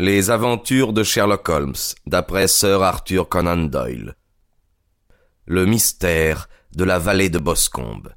Les aventures de Sherlock Holmes, d'après Sir Arthur Conan Doyle. Le mystère de la vallée de Boscombe.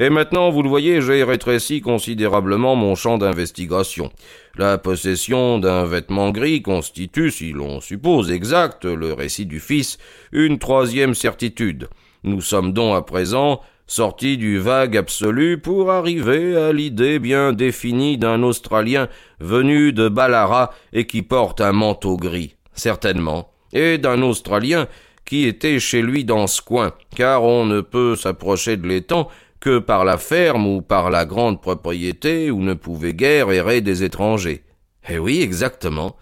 Et maintenant, vous le voyez, j'ai rétréci considérablement mon champ d'investigation. La possession d'un vêtement gris constitue, si l'on suppose exact le récit du fils, une troisième certitude. Nous sommes donc à présent sortis du vague absolu pour arriver à l'idée bien définie d'un Australien venu de Ballarat et qui porte un manteau gris, certainement, et d'un Australien qui était chez lui dans ce coin, car on ne peut s'approcher de l'étang que par la ferme ou par la grande propriété où ne pouvaient guère errer des étrangers. Eh oui, exactement.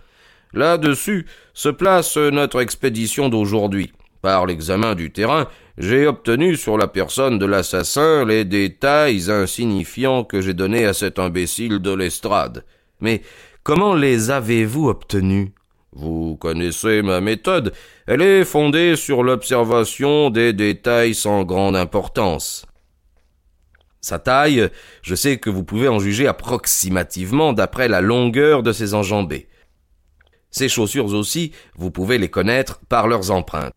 Là-dessus se place notre expédition d'aujourd'hui. Par l'examen du terrain, j'ai obtenu sur la personne de l'assassin les détails insignifiants que j'ai donnés à cet imbécile de l'estrade. Mais comment les avez-vous obtenus? Vous connaissez ma méthode. Elle est fondée sur l'observation des détails sans grande importance. Sa taille, je sais que vous pouvez en juger approximativement d'après la longueur de ses enjambées. Ses chaussures aussi, vous pouvez les connaître par leurs empreintes.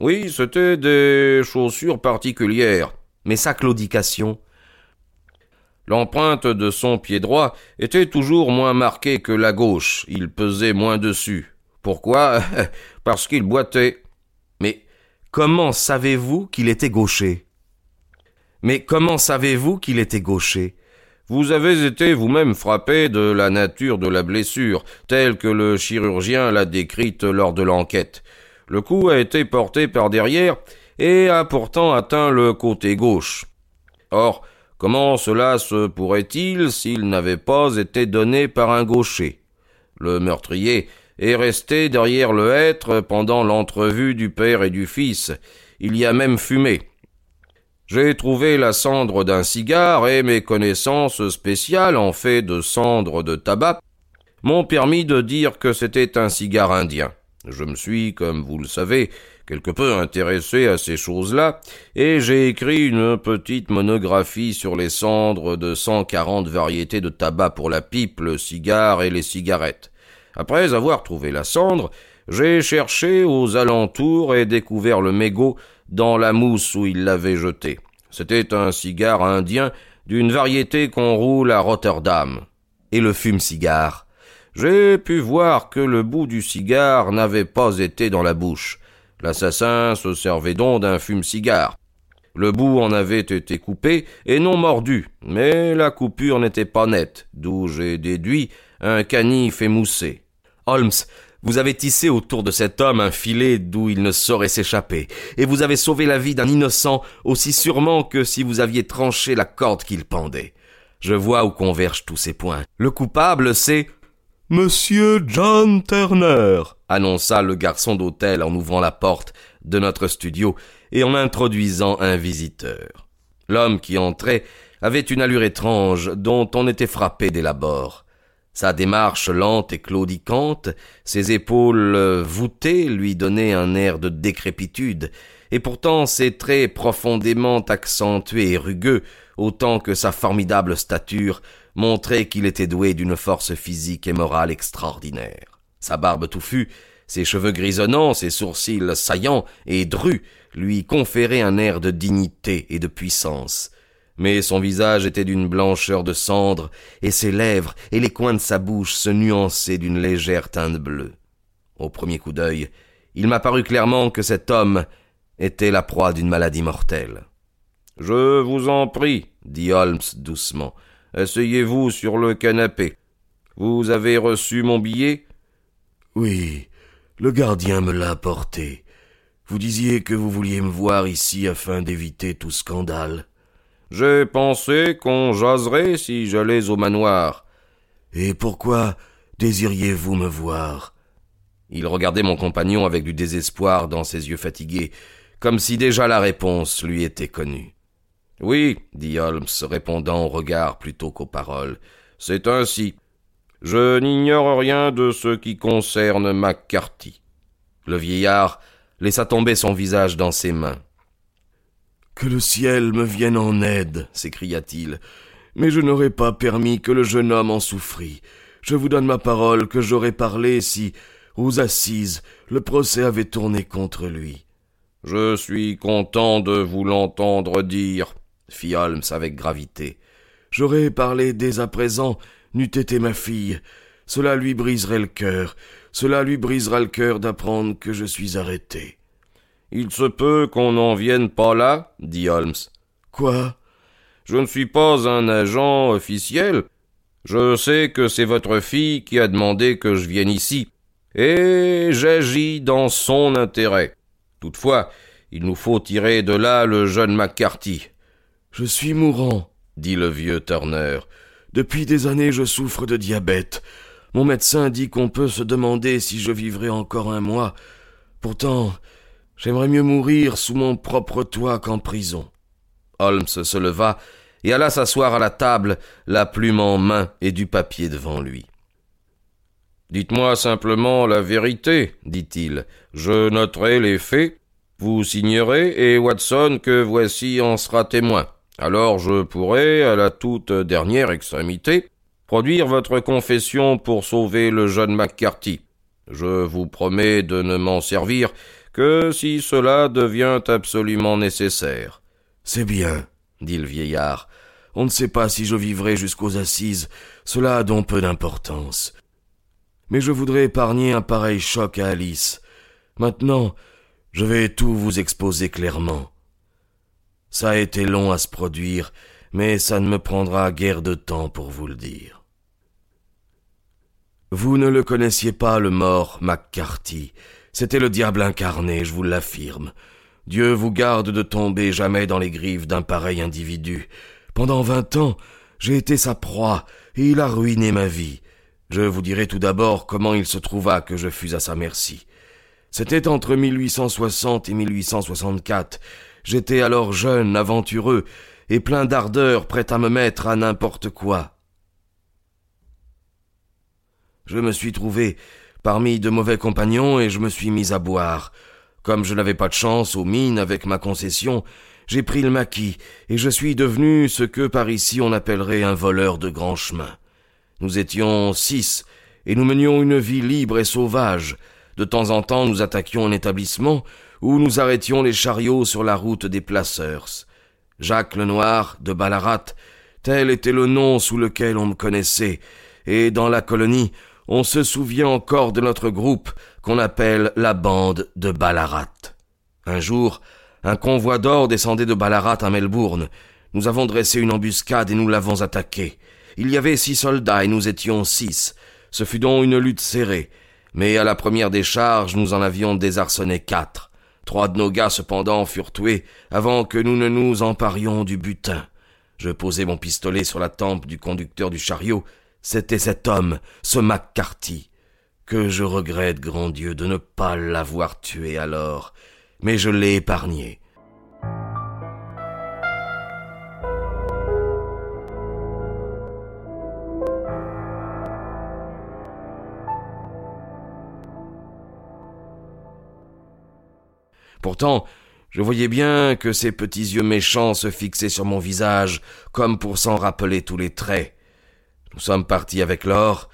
Oui, c'était des chaussures particulières. Mais sa claudication L'empreinte de son pied droit était toujours moins marquée que la gauche. Il pesait moins dessus. Pourquoi? Parce qu'il boitait. Mais comment savez-vous qu'il était gaucher? Mais comment savez-vous qu'il était gaucher? Vous avez été vous-même frappé de la nature de la blessure, telle que le chirurgien l'a décrite lors de l'enquête. Le coup a été porté par derrière et a pourtant atteint le côté gauche. Or, comment cela se pourrait-il s'il n'avait pas été donné par un gaucher? Le meurtrier est resté derrière le hêtre pendant l'entrevue du père et du fils. Il y a même fumé. J'ai trouvé la cendre d'un cigare et mes connaissances spéciales en fait de cendre de tabac m'ont permis de dire que c'était un cigare indien. Je me suis, comme vous le savez, quelque peu intéressé à ces choses-là, et j'ai écrit une petite monographie sur les cendres de cent quarante variétés de tabac pour la pipe, le cigare et les cigarettes. Après avoir trouvé la cendre, j'ai cherché aux alentours et découvert le mégot dans la mousse où il l'avait jeté. C'était un cigare indien d'une variété qu'on roule à Rotterdam. Et le fume-cigare J'ai pu voir que le bout du cigare n'avait pas été dans la bouche. L'assassin se servait donc d'un fume-cigare. Le bout en avait été coupé et non mordu, mais la coupure n'était pas nette, d'où j'ai déduit un canif émoussé. Holmes, vous avez tissé autour de cet homme un filet d'où il ne saurait s'échapper, et vous avez sauvé la vie d'un innocent aussi sûrement que si vous aviez tranché la corde qu'il pendait. Je vois où convergent tous ces points. Le coupable, c'est Monsieur John Turner, annonça le garçon d'hôtel en ouvrant la porte de notre studio et en introduisant un visiteur. L'homme qui entrait avait une allure étrange dont on était frappé dès l'abord. Sa démarche lente et claudicante, ses épaules voûtées lui donnaient un air de décrépitude, et pourtant ses traits profondément accentués et rugueux, autant que sa formidable stature, montraient qu'il était doué d'une force physique et morale extraordinaire. Sa barbe touffue, ses cheveux grisonnants, ses sourcils saillants et drus lui conféraient un air de dignité et de puissance mais son visage était d'une blancheur de cendre, et ses lèvres et les coins de sa bouche se nuançaient d'une légère teinte bleue. Au premier coup d'œil, il m'a paru clairement que cet homme était la proie d'une maladie mortelle. Je vous en prie, dit Holmes doucement, asseyez-vous sur le canapé. Vous avez reçu mon billet? Oui, le gardien me l'a apporté. Vous disiez que vous vouliez me voir ici afin d'éviter tout scandale. J'ai pensé qu'on jaserait si j'allais au manoir. Et pourquoi désiriez-vous me voir? Il regardait mon compagnon avec du désespoir dans ses yeux fatigués, comme si déjà la réponse lui était connue. Oui, dit Holmes, répondant au regard plutôt qu'aux paroles, c'est ainsi. Je n'ignore rien de ce qui concerne McCarthy. Le vieillard laissa tomber son visage dans ses mains. Que le ciel me vienne en aide, s'écria-t-il. Mais je n'aurais pas permis que le jeune homme en souffrît. Je vous donne ma parole que j'aurais parlé si, aux assises, le procès avait tourné contre lui. Je suis content de vous l'entendre dire, fit Holmes avec gravité. J'aurais parlé dès à présent, n'eût été ma fille. Cela lui briserait le cœur. Cela lui brisera le cœur d'apprendre que je suis arrêté. Il se peut qu'on n'en vienne pas là, dit Holmes. Quoi? Je ne suis pas un agent officiel. Je sais que c'est votre fille qui a demandé que je vienne ici. Et j'agis dans son intérêt. Toutefois, il nous faut tirer de là le jeune McCarthy. Je suis mourant, dit le vieux Turner. Depuis des années je souffre de diabète. Mon médecin dit qu'on peut se demander si je vivrai encore un mois. Pourtant, j'aimerais mieux mourir sous mon propre toit qu'en prison. Holmes se leva et alla s'asseoir à la table, la plume en main et du papier devant lui. Dites-moi simplement la vérité, dit-il. Je noterai les faits, vous signerez, et Watson que voici en sera témoin. Alors je pourrai, à la toute dernière extrémité, produire votre confession pour sauver le jeune McCarthy. Je vous promets de ne m'en servir que si cela devient absolument nécessaire. C'est bien, dit le vieillard. On ne sait pas si je vivrai jusqu'aux assises, cela a donc peu d'importance. Mais je voudrais épargner un pareil choc à Alice. Maintenant, je vais tout vous exposer clairement. Ça a été long à se produire, mais ça ne me prendra guère de temps pour vous le dire. Vous ne le connaissiez pas, le mort McCarthy. C'était le diable incarné, je vous l'affirme. Dieu vous garde de tomber jamais dans les griffes d'un pareil individu. Pendant vingt ans, j'ai été sa proie, et il a ruiné ma vie. Je vous dirai tout d'abord comment il se trouva que je fus à sa merci. C'était entre 1860 et 1864. J'étais alors jeune, aventureux, et plein d'ardeur, prêt à me mettre à n'importe quoi. Je me suis trouvé parmi de mauvais compagnons et je me suis mis à boire. Comme je n'avais pas de chance aux mines avec ma concession, j'ai pris le maquis et je suis devenu ce que par ici on appellerait un voleur de grand chemin. Nous étions six et nous menions une vie libre et sauvage. De temps en temps nous attaquions un établissement où nous arrêtions les chariots sur la route des placeurs. Jacques le Noir de Ballarat, tel était le nom sous lequel on me connaissait, et dans la colonie on se souvient encore de notre groupe qu'on appelle la bande de Ballarat. Un jour, un convoi d'or descendait de Ballarat à Melbourne. Nous avons dressé une embuscade et nous l'avons attaqué. Il y avait six soldats et nous étions six. Ce fut donc une lutte serrée. Mais à la première décharge, nous en avions désarçonné quatre. Trois de nos gars, cependant, furent tués avant que nous ne nous emparions du butin. Je posai mon pistolet sur la tempe du conducteur du chariot c'était cet homme, ce McCarthy, que je regrette, grand Dieu, de ne pas l'avoir tué alors, mais je l'ai épargné. Pourtant, je voyais bien que ses petits yeux méchants se fixaient sur mon visage, comme pour s'en rappeler tous les traits. Nous sommes partis avec l'or,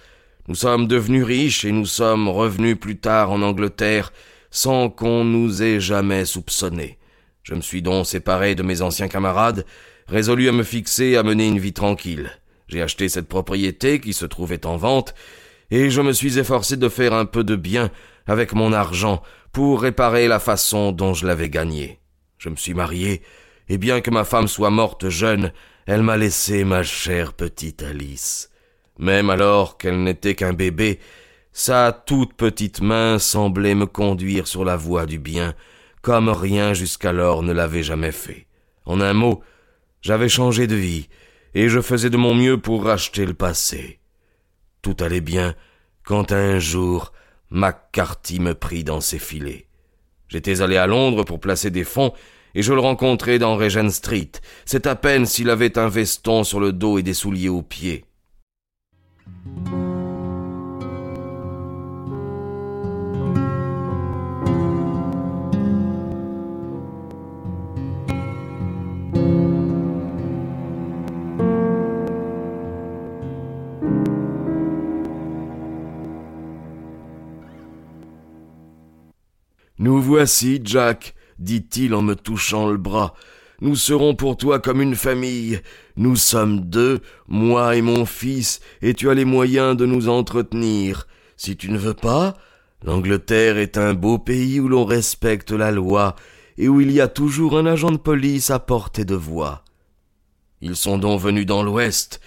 nous sommes devenus riches et nous sommes revenus plus tard en Angleterre sans qu'on nous ait jamais soupçonnés. Je me suis donc séparé de mes anciens camarades, résolu à me fixer à mener une vie tranquille. J'ai acheté cette propriété qui se trouvait en vente, et je me suis efforcé de faire un peu de bien avec mon argent pour réparer la façon dont je l'avais gagné. Je me suis marié, et bien que ma femme soit morte jeune, elle m'a laissé ma chère petite Alice. Même alors qu'elle n'était qu'un bébé, sa toute petite main semblait me conduire sur la voie du bien, comme rien jusqu'alors ne l'avait jamais fait. En un mot, J'avais changé de vie, et je faisais de mon mieux pour racheter le passé. Tout allait bien, quand un jour, McCarthy me prit dans ses filets. J'étais allé à Londres pour placer des fonds, et je le rencontrai dans Regent Street. C'est à peine s'il avait un veston sur le dos et des souliers aux pieds. Nous voici, Jack, dit-il en me touchant le bras. Nous serons pour toi comme une famille. Nous sommes deux, moi et mon fils, et tu as les moyens de nous entretenir. Si tu ne veux pas, l'Angleterre est un beau pays où l'on respecte la loi et où il y a toujours un agent de police à portée de voix. Ils sont donc venus dans l'Ouest.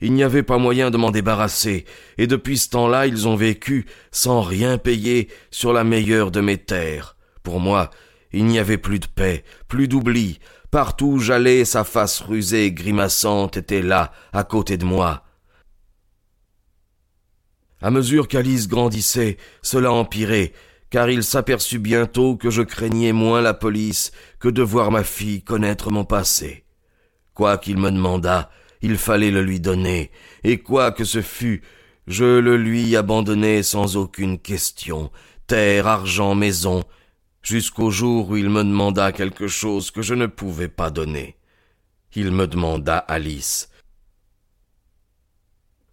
Il n'y avait pas moyen de m'en débarrasser, et depuis ce temps-là ils ont vécu, sans rien payer, sur la meilleure de mes terres. Pour moi, il n'y avait plus de paix, plus d'oubli. Partout où j'allais, sa face rusée grimaçante était là, à côté de moi. À mesure qu'Alice grandissait, cela empirait, car il s'aperçut bientôt que je craignais moins la police que de voir ma fille connaître mon passé. Quoi qu'il me demandât, il fallait le lui donner, et quoi que ce fût, je le lui abandonnai sans aucune question, terre, argent, maison, jusqu'au jour où il me demanda quelque chose que je ne pouvais pas donner. Il me demanda Alice.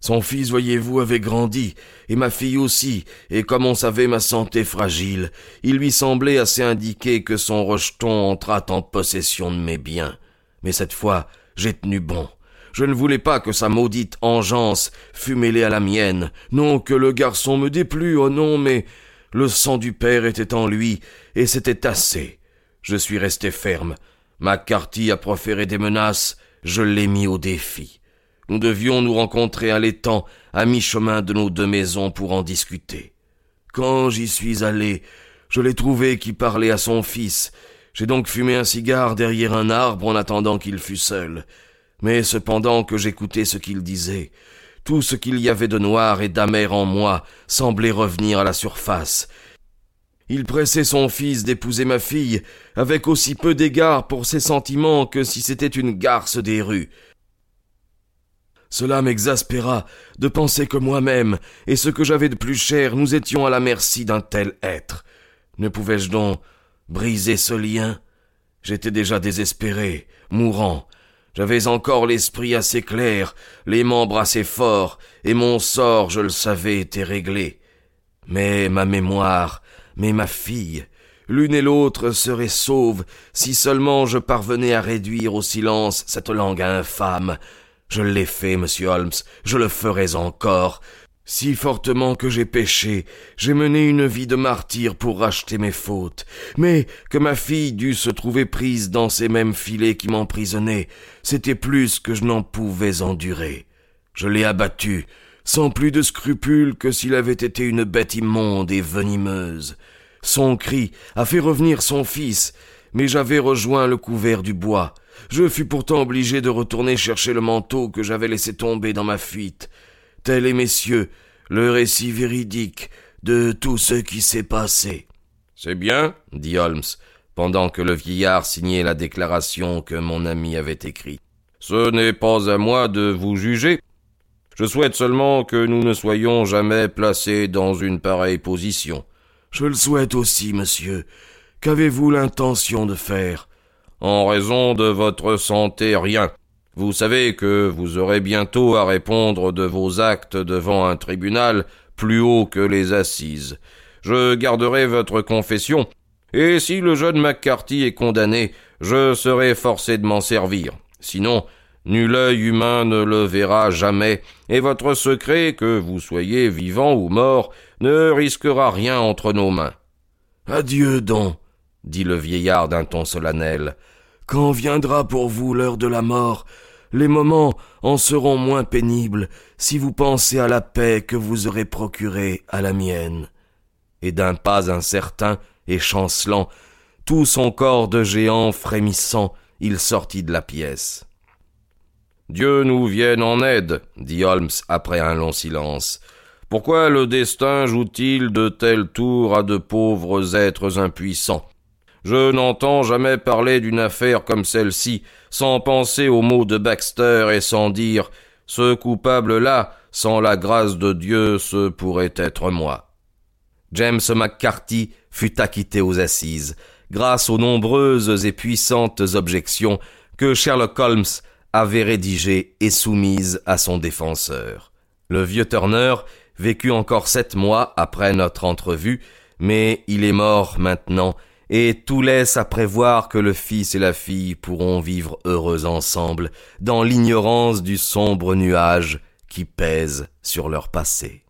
Son fils, voyez-vous, avait grandi, et ma fille aussi, et comme on savait ma santé fragile, il lui semblait assez indiqué que son rejeton entrât en possession de mes biens. Mais cette fois, j'ai tenu bon. Je ne voulais pas que sa maudite engeance fût mêlée à la mienne, non que le garçon me déplût, oh non, mais le sang du père était en lui, et c'était assez. Je suis resté ferme. McCarthy a proféré des menaces, je l'ai mis au défi. Nous devions nous rencontrer à l'étang, à mi-chemin de nos deux maisons pour en discuter. Quand j'y suis allé, je l'ai trouvé qui parlait à son fils. J'ai donc fumé un cigare derrière un arbre en attendant qu'il fût seul. Mais cependant que j'écoutais ce qu'il disait, tout ce qu'il y avait de noir et d'amer en moi semblait revenir à la surface. Il pressait son fils d'épouser ma fille, avec aussi peu d'égard pour ses sentiments que si c'était une garce des rues. Cela m'exaspéra de penser que moi-même et ce que j'avais de plus cher nous étions à la merci d'un tel être. Ne pouvais-je donc briser ce lien? J'étais déjà désespéré, mourant, j'avais encore l'esprit assez clair, les membres assez forts, et mon sort, je le savais, était réglé. Mais ma mémoire, mais ma fille, l'une et l'autre seraient sauves si seulement je parvenais à réduire au silence cette langue infâme. Je l'ai fait, monsieur Holmes, je le ferai encore, si fortement que j'ai péché, j'ai mené une vie de martyr pour racheter mes fautes, mais que ma fille dût se trouver prise dans ces mêmes filets qui m'emprisonnaient, c'était plus que je n'en pouvais endurer. Je l'ai abattue, sans plus de scrupules que s'il avait été une bête immonde et venimeuse. Son cri a fait revenir son fils, mais j'avais rejoint le couvert du bois. Je fus pourtant obligé de retourner chercher le manteau que j'avais laissé tomber dans ma fuite. Tel est, messieurs, le récit véridique de tout ce qui s'est passé. C'est bien, dit Holmes, pendant que le vieillard signait la déclaration que mon ami avait écrite. Ce n'est pas à moi de vous juger. Je souhaite seulement que nous ne soyons jamais placés dans une pareille position. Je le souhaite aussi, monsieur. Qu'avez-vous l'intention de faire? En raison de votre santé, rien. Vous savez que vous aurez bientôt à répondre de vos actes devant un tribunal plus haut que les assises. Je garderai votre confession, et si le jeune McCarthy est condamné, je serai forcé de m'en servir. Sinon, nul œil humain ne le verra jamais, et votre secret, que vous soyez vivant ou mort, ne risquera rien entre nos mains. Adieu donc, dit le vieillard d'un ton solennel. Quand viendra pour vous l'heure de la mort, les moments en seront moins pénibles si vous pensez à la paix que vous aurez procurée à la mienne. Et d'un pas incertain et chancelant, tout son corps de géant frémissant, il sortit de la pièce. Dieu nous vienne en aide, dit Holmes après un long silence. Pourquoi le destin joue-t-il de tels tours à de pauvres êtres impuissants? Je n'entends jamais parler d'une affaire comme celle-ci sans penser aux mots de Baxter et sans dire ce coupable-là, sans la grâce de Dieu, ce pourrait être moi. James McCarthy fut acquitté aux assises, grâce aux nombreuses et puissantes objections que Sherlock Holmes avait rédigées et soumises à son défenseur. Le vieux Turner vécut encore sept mois après notre entrevue, mais il est mort maintenant, et tout laisse à prévoir que le fils et la fille pourront vivre heureux ensemble, dans l'ignorance du sombre nuage qui pèse sur leur passé.